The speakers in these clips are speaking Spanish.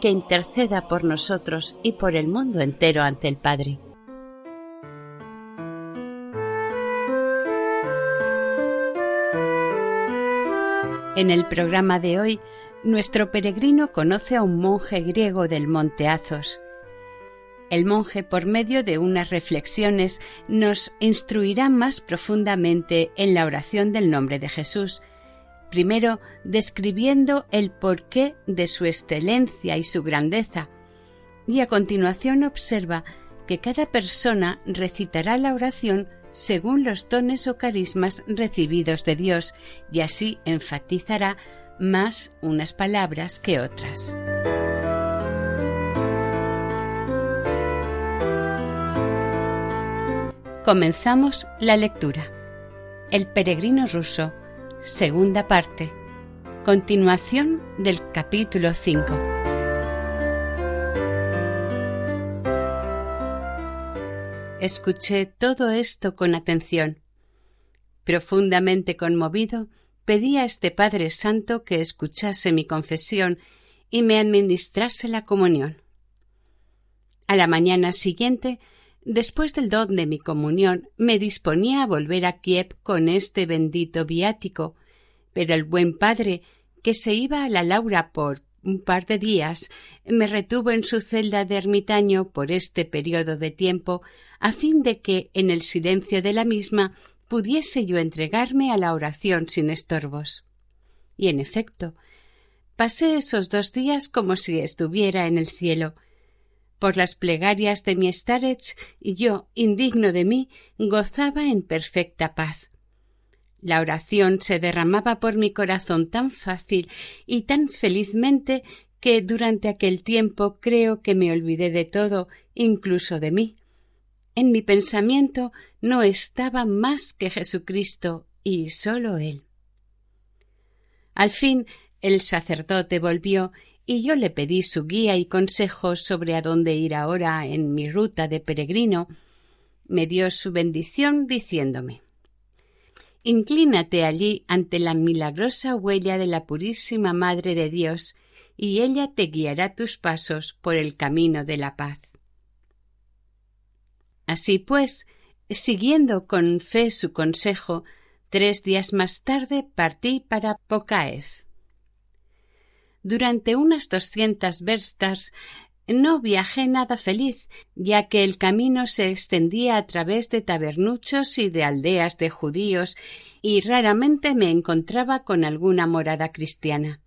que interceda por nosotros y por el mundo entero ante el Padre. En el programa de hoy, nuestro peregrino conoce a un monje griego del monte Athos. El monje, por medio de unas reflexiones, nos instruirá más profundamente en la oración del nombre de Jesús, primero describiendo el porqué de su excelencia y su grandeza, y a continuación observa que cada persona recitará la oración según los dones o carismas recibidos de Dios, y así enfatizará más unas palabras que otras. Comenzamos la lectura. El peregrino ruso segunda parte, continuación del capítulo 5. Escuché todo esto con atención. Profundamente conmovido, pedí a este Padre Santo que escuchase mi confesión y me administrase la comunión. A la mañana siguiente Después del don de mi comunión, me disponía a volver a Kiev con este bendito viático, pero el buen padre, que se iba a la Laura por un par de días, me retuvo en su celda de ermitaño por este periodo de tiempo, a fin de que, en el silencio de la misma, pudiese yo entregarme a la oración sin estorbos. Y en efecto, pasé esos dos días como si estuviera en el cielo, por las plegarias de mi starech, yo, indigno de mí, gozaba en perfecta paz. La oración se derramaba por mi corazón tan fácil y tan felizmente que durante aquel tiempo creo que me olvidé de todo, incluso de mí. En mi pensamiento no estaba más que Jesucristo y sólo Él. Al fin el sacerdote volvió y yo le pedí su guía y consejos sobre a dónde ir ahora en mi ruta de peregrino, me dio su bendición diciéndome Inclínate allí ante la milagrosa huella de la Purísima Madre de Dios, y ella te guiará tus pasos por el camino de la paz. Así pues, siguiendo con fe su consejo, tres días más tarde partí para Pocaev. Durante unas doscientas verstas no viajé nada feliz, ya que el camino se extendía a través de tabernuchos y de aldeas de judíos, y raramente me encontraba con alguna morada cristiana.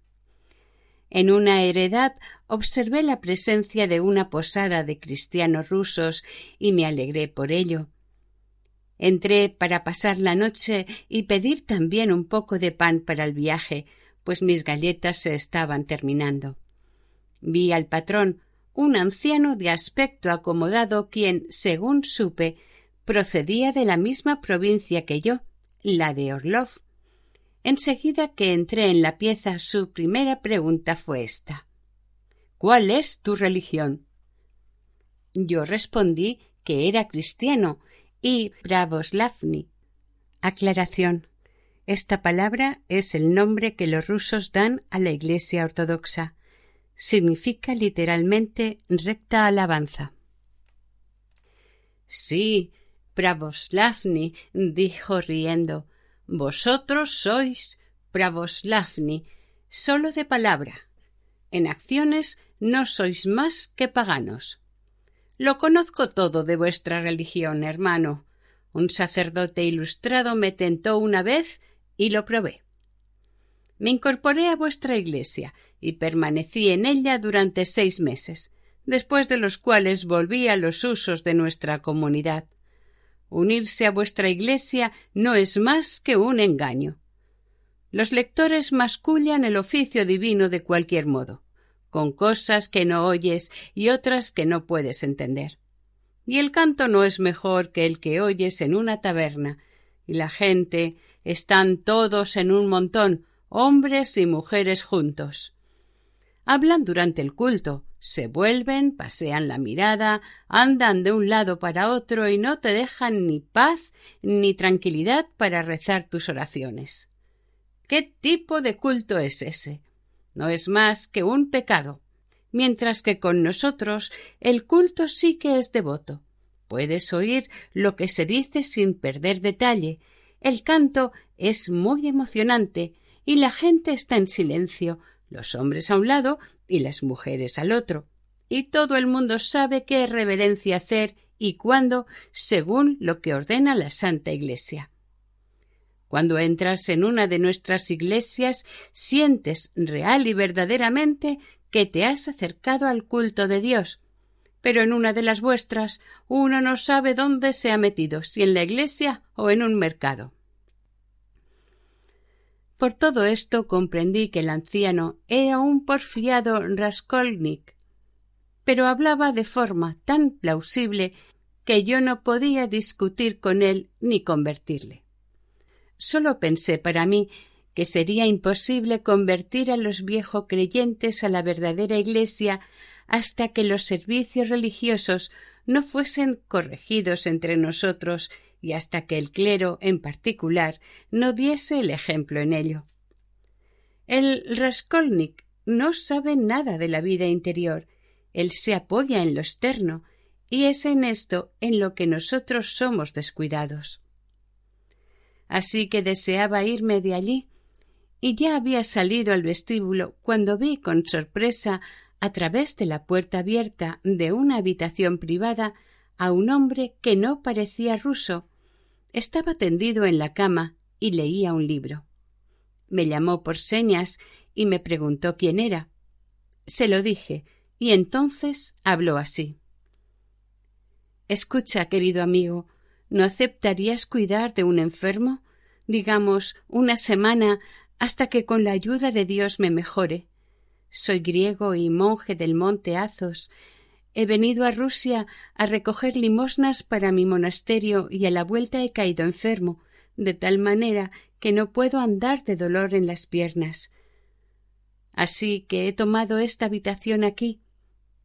En una heredad observé la presencia de una posada de cristianos rusos y me alegré por ello. Entré para pasar la noche y pedir también un poco de pan para el viaje, pues mis galletas se estaban terminando. Vi al patrón, un anciano de aspecto acomodado, quien, según supe, procedía de la misma provincia que yo, la de Orlov. Enseguida que entré en la pieza, su primera pregunta fue esta ¿Cuál es tu religión? Yo respondí que era cristiano y Bravoslavni. Aclaración. Esta palabra es el nombre que los rusos dan a la Iglesia ortodoxa. Significa literalmente recta alabanza. Sí, Pravoslavni, dijo riendo. Vosotros sois Pravoslavni, solo de palabra. En acciones no sois más que paganos. Lo conozco todo de vuestra religión, hermano. Un sacerdote ilustrado me tentó una vez y lo probé. Me incorporé a vuestra iglesia y permanecí en ella durante seis meses, después de los cuales volví a los usos de nuestra comunidad. Unirse a vuestra iglesia no es más que un engaño. Los lectores mascullan el oficio divino de cualquier modo, con cosas que no oyes y otras que no puedes entender. y el canto no es mejor que el que oyes en una taberna, y la gente están todos en un montón, hombres y mujeres juntos. Hablan durante el culto, se vuelven, pasean la mirada, andan de un lado para otro y no te dejan ni paz ni tranquilidad para rezar tus oraciones. ¿Qué tipo de culto es ese? No es más que un pecado, mientras que con nosotros el culto sí que es devoto. Puedes oír lo que se dice sin perder detalle. El canto es muy emocionante y la gente está en silencio, los hombres a un lado y las mujeres al otro. Y todo el mundo sabe qué reverencia hacer y cuándo, según lo que ordena la Santa Iglesia. Cuando entras en una de nuestras iglesias, sientes real y verdaderamente que te has acercado al culto de Dios. Pero en una de las vuestras uno no sabe dónde se ha metido, si en la iglesia o en un mercado. Por todo esto comprendí que el anciano era un porfiado Raskolnik, pero hablaba de forma tan plausible que yo no podía discutir con él ni convertirle. Solo pensé para mí que sería imposible convertir a los viejos creyentes a la verdadera Iglesia hasta que los servicios religiosos no fuesen corregidos entre nosotros y hasta que el clero en particular no diese el ejemplo en ello. El Raskolnik no sabe nada de la vida interior, él se apoya en lo externo, y es en esto en lo que nosotros somos descuidados. Así que deseaba irme de allí, y ya había salido al vestíbulo cuando vi con sorpresa a través de la puerta abierta de una habitación privada a un hombre que no parecía ruso, estaba tendido en la cama y leía un libro. Me llamó por señas y me preguntó quién era. Se lo dije, y entonces habló así. Escucha, querido amigo, ¿no aceptarías cuidar de un enfermo, digamos, una semana, hasta que con la ayuda de Dios me mejore? Soy griego y monje del monte Azos, He venido a Rusia a recoger limosnas para mi monasterio y a la vuelta he caído enfermo, de tal manera que no puedo andar de dolor en las piernas. Así que he tomado esta habitación aquí.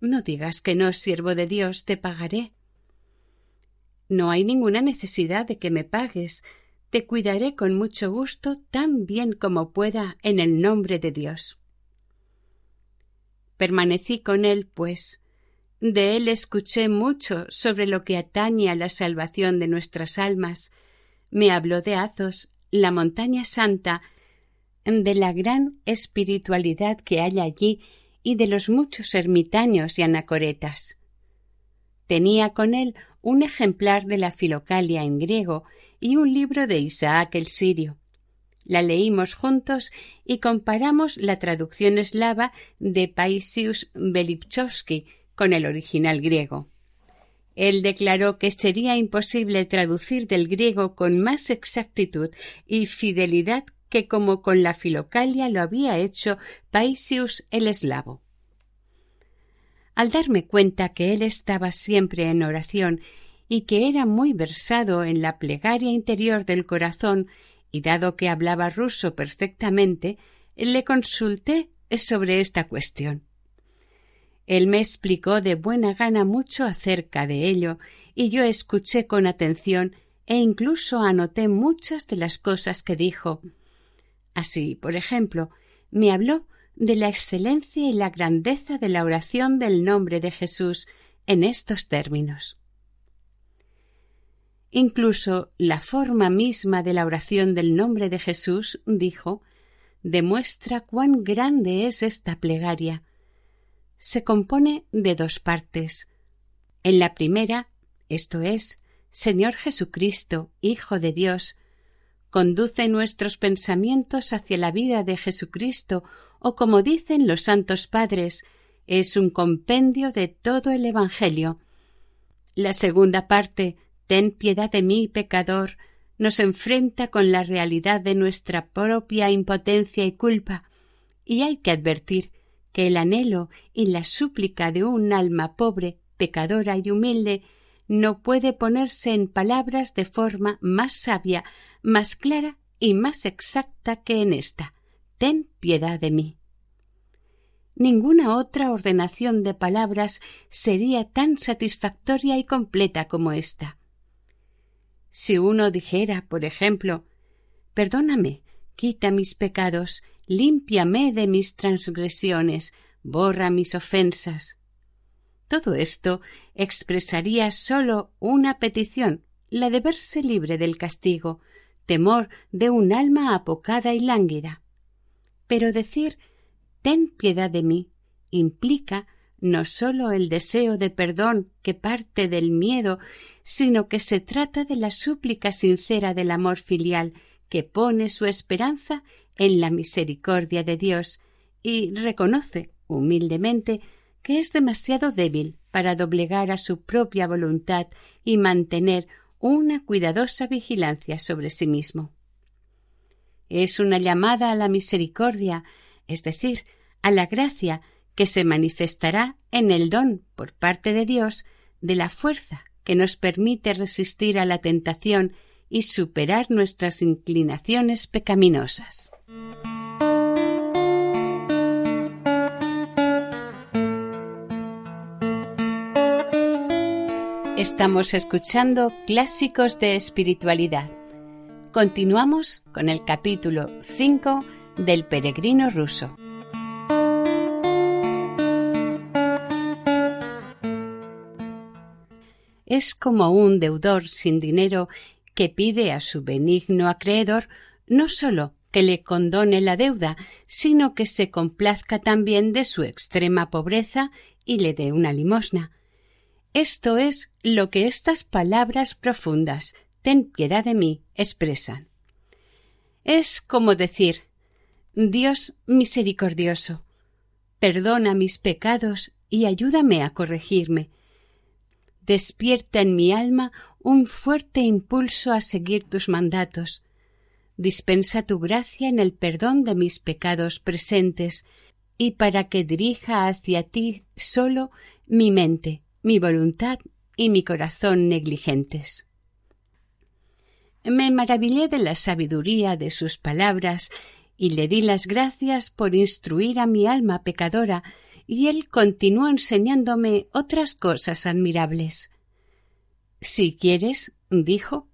No digas que no, siervo de Dios, te pagaré. No hay ninguna necesidad de que me pagues. Te cuidaré con mucho gusto tan bien como pueda en el nombre de Dios. Permanecí con él, pues, de él escuché mucho sobre lo que atañe a la salvación de nuestras almas. Me habló de Azos, la montaña santa, de la gran espiritualidad que hay allí y de los muchos ermitaños y anacoretas. Tenía con él un ejemplar de la Filocalia en griego y un libro de Isaac el sirio. La leímos juntos y comparamos la traducción eslava de Paisius Belipchowski con el original griego. Él declaró que sería imposible traducir del griego con más exactitud y fidelidad que como con la filocalia lo había hecho Paisius el eslavo. Al darme cuenta que él estaba siempre en oración y que era muy versado en la plegaria interior del corazón, y dado que hablaba ruso perfectamente, le consulté sobre esta cuestión. Él me explicó de buena gana mucho acerca de ello, y yo escuché con atención e incluso anoté muchas de las cosas que dijo. Así, por ejemplo, me habló de la excelencia y la grandeza de la oración del nombre de Jesús en estos términos. Incluso la forma misma de la oración del nombre de Jesús, dijo, demuestra cuán grande es esta plegaria, se compone de dos partes. En la primera, esto es, Señor Jesucristo, Hijo de Dios, conduce nuestros pensamientos hacia la vida de Jesucristo, o como dicen los santos padres, es un compendio de todo el Evangelio. La segunda parte, Ten piedad de mí, pecador, nos enfrenta con la realidad de nuestra propia impotencia y culpa, y hay que advertir que el anhelo y la súplica de un alma pobre, pecadora y humilde no puede ponerse en palabras de forma más sabia, más clara y más exacta que en esta. Ten piedad de mí. Ninguna otra ordenación de palabras sería tan satisfactoria y completa como esta. Si uno dijera, por ejemplo, Perdóname, quita mis pecados, límpiame de mis transgresiones, borra mis ofensas. Todo esto expresaría sólo una petición, la de verse libre del castigo, temor de un alma apocada y lánguida. Pero decir ten piedad de mí implica no sólo el deseo de perdón que parte del miedo, sino que se trata de la súplica sincera del amor filial que pone su esperanza en la misericordia de Dios y reconoce humildemente que es demasiado débil para doblegar a su propia voluntad y mantener una cuidadosa vigilancia sobre sí mismo. Es una llamada a la misericordia, es decir, a la gracia que se manifestará en el don por parte de Dios de la fuerza que nos permite resistir a la tentación y superar nuestras inclinaciones pecaminosas. Estamos escuchando Clásicos de Espiritualidad. Continuamos con el capítulo 5 del Peregrino Ruso. Es como un deudor sin dinero que pide a su benigno acreedor no sólo que le condone la deuda, sino que se complazca también de su extrema pobreza y le dé una limosna. Esto es lo que estas palabras profundas, ten piedad de mí, expresan. Es como decir Dios misericordioso, perdona mis pecados y ayúdame a corregirme. Despierta en mi alma un fuerte impulso a seguir tus mandatos. Dispensa tu gracia en el perdón de mis pecados presentes y para que dirija hacia ti solo mi mente, mi voluntad y mi corazón negligentes. Me maravillé de la sabiduría de sus palabras y le di las gracias por instruir a mi alma pecadora, y él continuó enseñándome otras cosas admirables. Si quieres, dijo,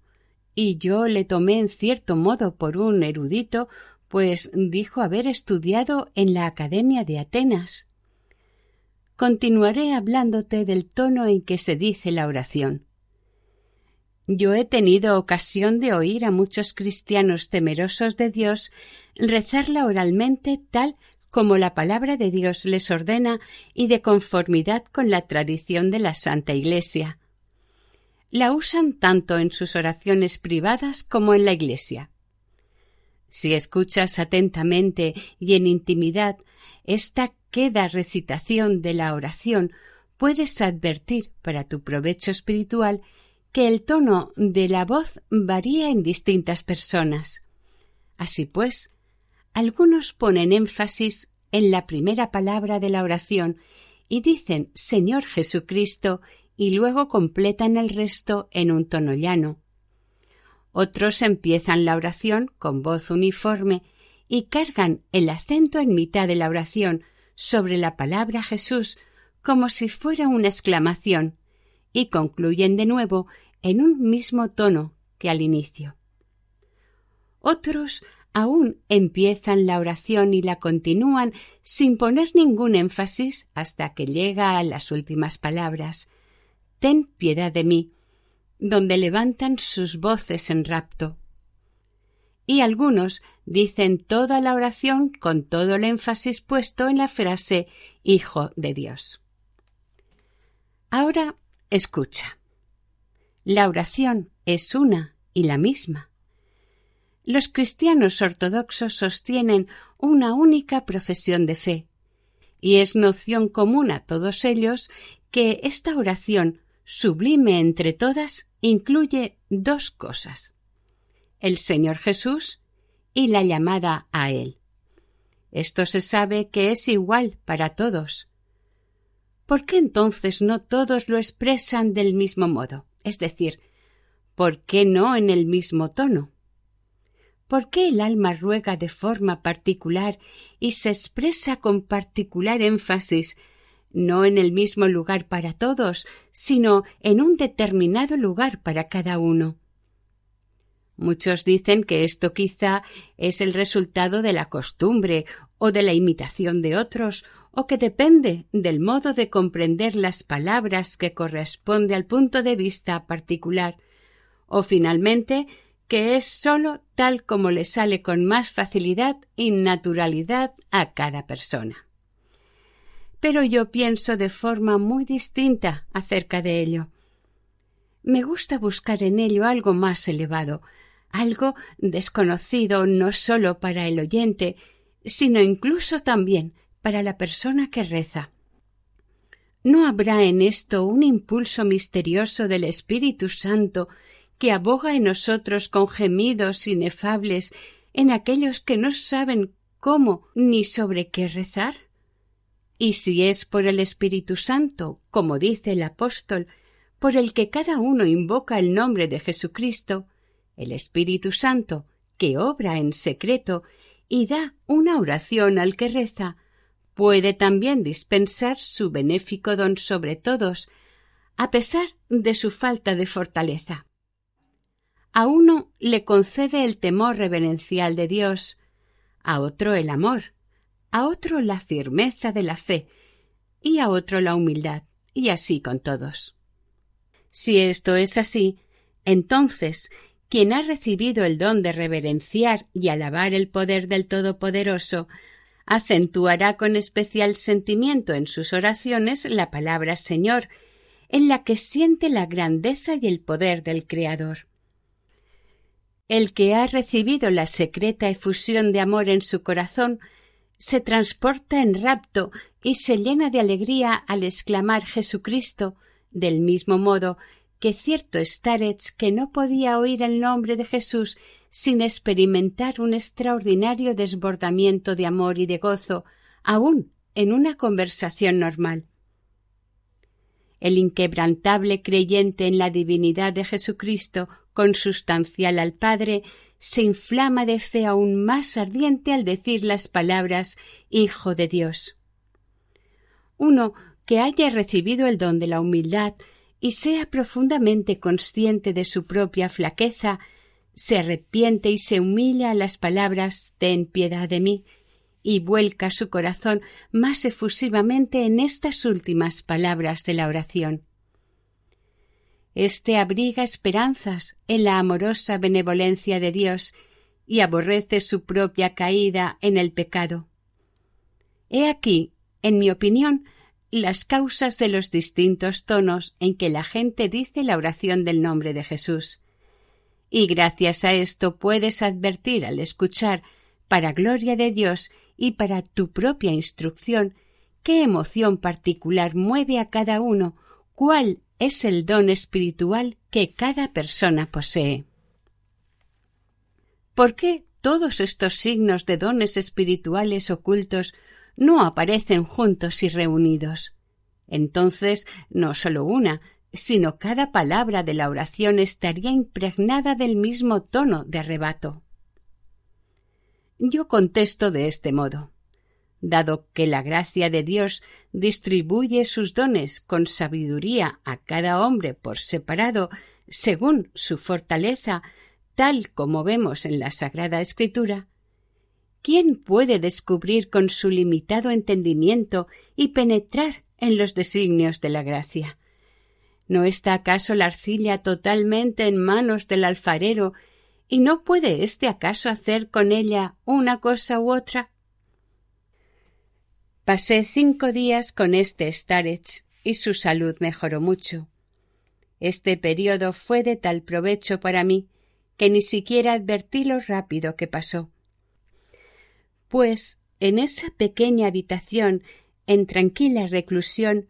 y yo le tomé en cierto modo por un erudito, pues dijo haber estudiado en la Academia de Atenas. Continuaré hablándote del tono en que se dice la oración. Yo he tenido ocasión de oír a muchos cristianos temerosos de Dios rezarla oralmente tal como la palabra de Dios les ordena y de conformidad con la tradición de la Santa Iglesia la usan tanto en sus oraciones privadas como en la Iglesia. Si escuchas atentamente y en intimidad esta queda recitación de la oración, puedes advertir para tu provecho espiritual que el tono de la voz varía en distintas personas. Así pues, algunos ponen énfasis en la primera palabra de la oración y dicen Señor Jesucristo y luego completan el resto en un tono llano. Otros empiezan la oración con voz uniforme y cargan el acento en mitad de la oración sobre la palabra Jesús como si fuera una exclamación y concluyen de nuevo en un mismo tono que al inicio. Otros aún empiezan la oración y la continúan sin poner ningún énfasis hasta que llega a las últimas palabras Ten piedad de mí, donde levantan sus voces en rapto. Y algunos dicen toda la oración con todo el énfasis puesto en la frase Hijo de Dios. Ahora escucha. La oración es una y la misma. Los cristianos ortodoxos sostienen una única profesión de fe, y es noción común a todos ellos que esta oración sublime entre todas, incluye dos cosas el Señor Jesús y la llamada a Él. Esto se sabe que es igual para todos. ¿por qué entonces no todos lo expresan del mismo modo? Es decir, ¿por qué no en el mismo tono? ¿Por qué el alma ruega de forma particular y se expresa con particular énfasis, no en el mismo lugar para todos, sino en un determinado lugar para cada uno? Muchos dicen que esto quizá es el resultado de la costumbre o de la imitación de otros, o que depende del modo de comprender las palabras que corresponde al punto de vista particular, o finalmente que es sólo tal como le sale con más facilidad y naturalidad a cada persona. Pero yo pienso de forma muy distinta acerca de ello. Me gusta buscar en ello algo más elevado, algo desconocido no sólo para el oyente, sino incluso también para la persona que reza. ¿No habrá en esto un impulso misterioso del Espíritu Santo que aboga en nosotros con gemidos inefables en aquellos que no saben cómo ni sobre qué rezar? Y si es por el Espíritu Santo, como dice el apóstol, por el que cada uno invoca el nombre de Jesucristo, el Espíritu Santo, que obra en secreto y da una oración al que reza, puede también dispensar su benéfico don sobre todos, a pesar de su falta de fortaleza. A uno le concede el temor reverencial de Dios, a otro el amor, a otro la firmeza de la fe y a otro la humildad, y así con todos. Si esto es así, entonces quien ha recibido el don de reverenciar y alabar el poder del Todopoderoso, acentuará con especial sentimiento en sus oraciones la palabra Señor, en la que siente la grandeza y el poder del Creador. El que ha recibido la secreta efusión de amor en su corazón se transporta en rapto y se llena de alegría al exclamar Jesucristo, del mismo modo que cierto starets que no podía oír el nombre de Jesús sin experimentar un extraordinario desbordamiento de amor y de gozo, aun en una conversación normal. El inquebrantable creyente en la divinidad de Jesucristo, consustancial al Padre, se inflama de fe aún más ardiente al decir las palabras Hijo de Dios. Uno que haya recibido el don de la humildad y sea profundamente consciente de su propia flaqueza, se arrepiente y se humilla a las palabras Ten piedad de mí, y vuelca su corazón más efusivamente en estas últimas palabras de la oración. Este abriga esperanzas en la amorosa benevolencia de Dios y aborrece su propia caída en el pecado. He aquí, en mi opinión, las causas de los distintos tonos en que la gente dice la oración del nombre de Jesús. Y gracias a esto puedes advertir al escuchar, para gloria de Dios y para tu propia instrucción, qué emoción particular mueve a cada uno, cuál es el don espiritual que cada persona posee. ¿Por qué todos estos signos de dones espirituales ocultos no aparecen juntos y reunidos. Entonces no sólo una, sino cada palabra de la oración estaría impregnada del mismo tono de arrebato. Yo contesto de este modo. Dado que la gracia de Dios distribuye sus dones con sabiduría a cada hombre por separado, según su fortaleza, tal como vemos en la Sagrada Escritura, ¿Quién puede descubrir con su limitado entendimiento y penetrar en los designios de la gracia? ¿No está acaso la arcilla totalmente en manos del alfarero y no puede éste acaso hacer con ella una cosa u otra? Pasé cinco días con este Starets y su salud mejoró mucho. Este periodo fue de tal provecho para mí que ni siquiera advertí lo rápido que pasó pues en esa pequeña habitación, en tranquila reclusión,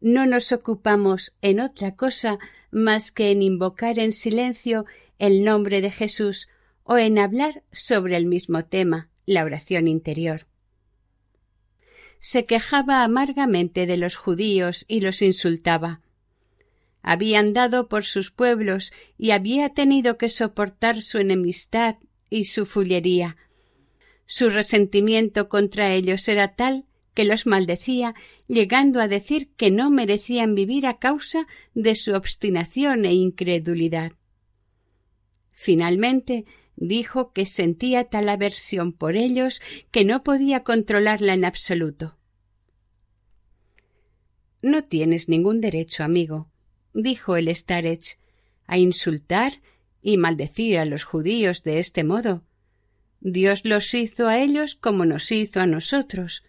no nos ocupamos en otra cosa más que en invocar en silencio el nombre de Jesús o en hablar sobre el mismo tema, la oración interior. se quejaba amargamente de los judíos y los insultaba. Había andado por sus pueblos y había tenido que soportar su enemistad y su fullería. Su resentimiento contra ellos era tal que los maldecía, llegando a decir que no merecían vivir a causa de su obstinación e incredulidad. Finalmente dijo que sentía tal aversión por ellos que no podía controlarla en absoluto. No tienes ningún derecho, amigo, dijo el Starech, a insultar y maldecir a los judíos de este modo. Dios los hizo a ellos como nos hizo a nosotros.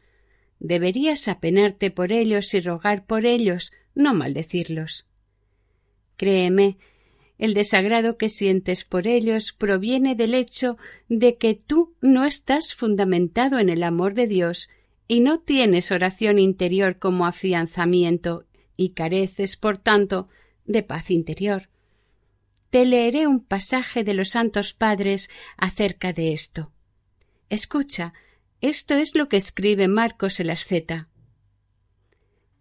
Deberías apenarte por ellos y rogar por ellos, no maldecirlos. Créeme, el desagrado que sientes por ellos proviene del hecho de que tú no estás fundamentado en el amor de Dios y no tienes oración interior como afianzamiento y careces, por tanto, de paz interior. Te leeré un pasaje de los santos padres acerca de esto. Escucha, esto es lo que escribe Marcos el asceta.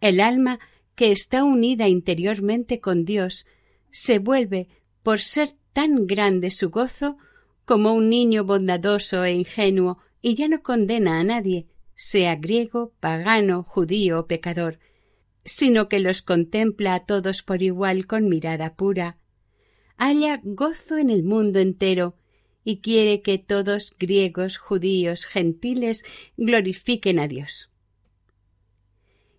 El alma que está unida interiormente con Dios se vuelve, por ser tan grande su gozo, como un niño bondadoso e ingenuo, y ya no condena a nadie, sea griego, pagano, judío o pecador, sino que los contempla a todos por igual con mirada pura, halla gozo en el mundo entero y quiere que todos griegos, judíos, gentiles glorifiquen a Dios.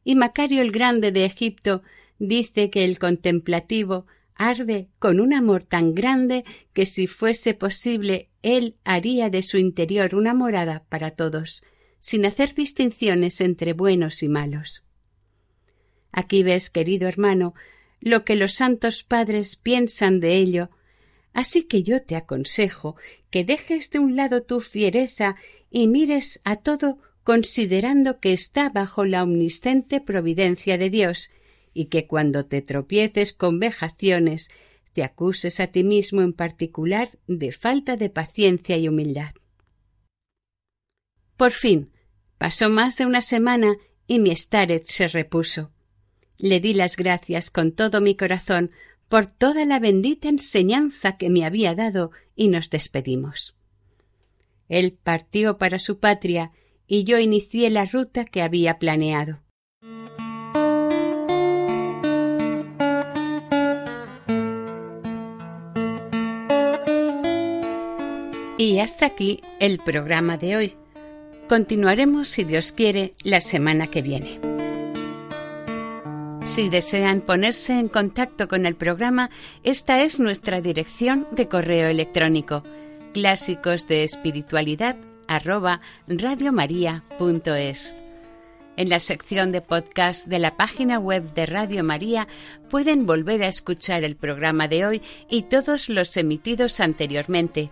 Y Macario el Grande de Egipto dice que el contemplativo arde con un amor tan grande que si fuese posible él haría de su interior una morada para todos, sin hacer distinciones entre buenos y malos. Aquí ves, querido hermano, lo que los santos padres piensan de ello, así que yo te aconsejo que dejes de un lado tu fiereza y mires a todo considerando que está bajo la omnisciente providencia de Dios, y que cuando te tropieces con vejaciones te acuses a ti mismo en particular de falta de paciencia y humildad. Por fin, pasó más de una semana y mi Staret se repuso. Le di las gracias con todo mi corazón por toda la bendita enseñanza que me había dado y nos despedimos. Él partió para su patria y yo inicié la ruta que había planeado. Y hasta aquí el programa de hoy. Continuaremos, si Dios quiere, la semana que viene. Si desean ponerse en contacto con el programa, esta es nuestra dirección de correo electrónico clásicos de espiritualidad En la sección de podcast de la página web de Radio María pueden volver a escuchar el programa de hoy y todos los emitidos anteriormente.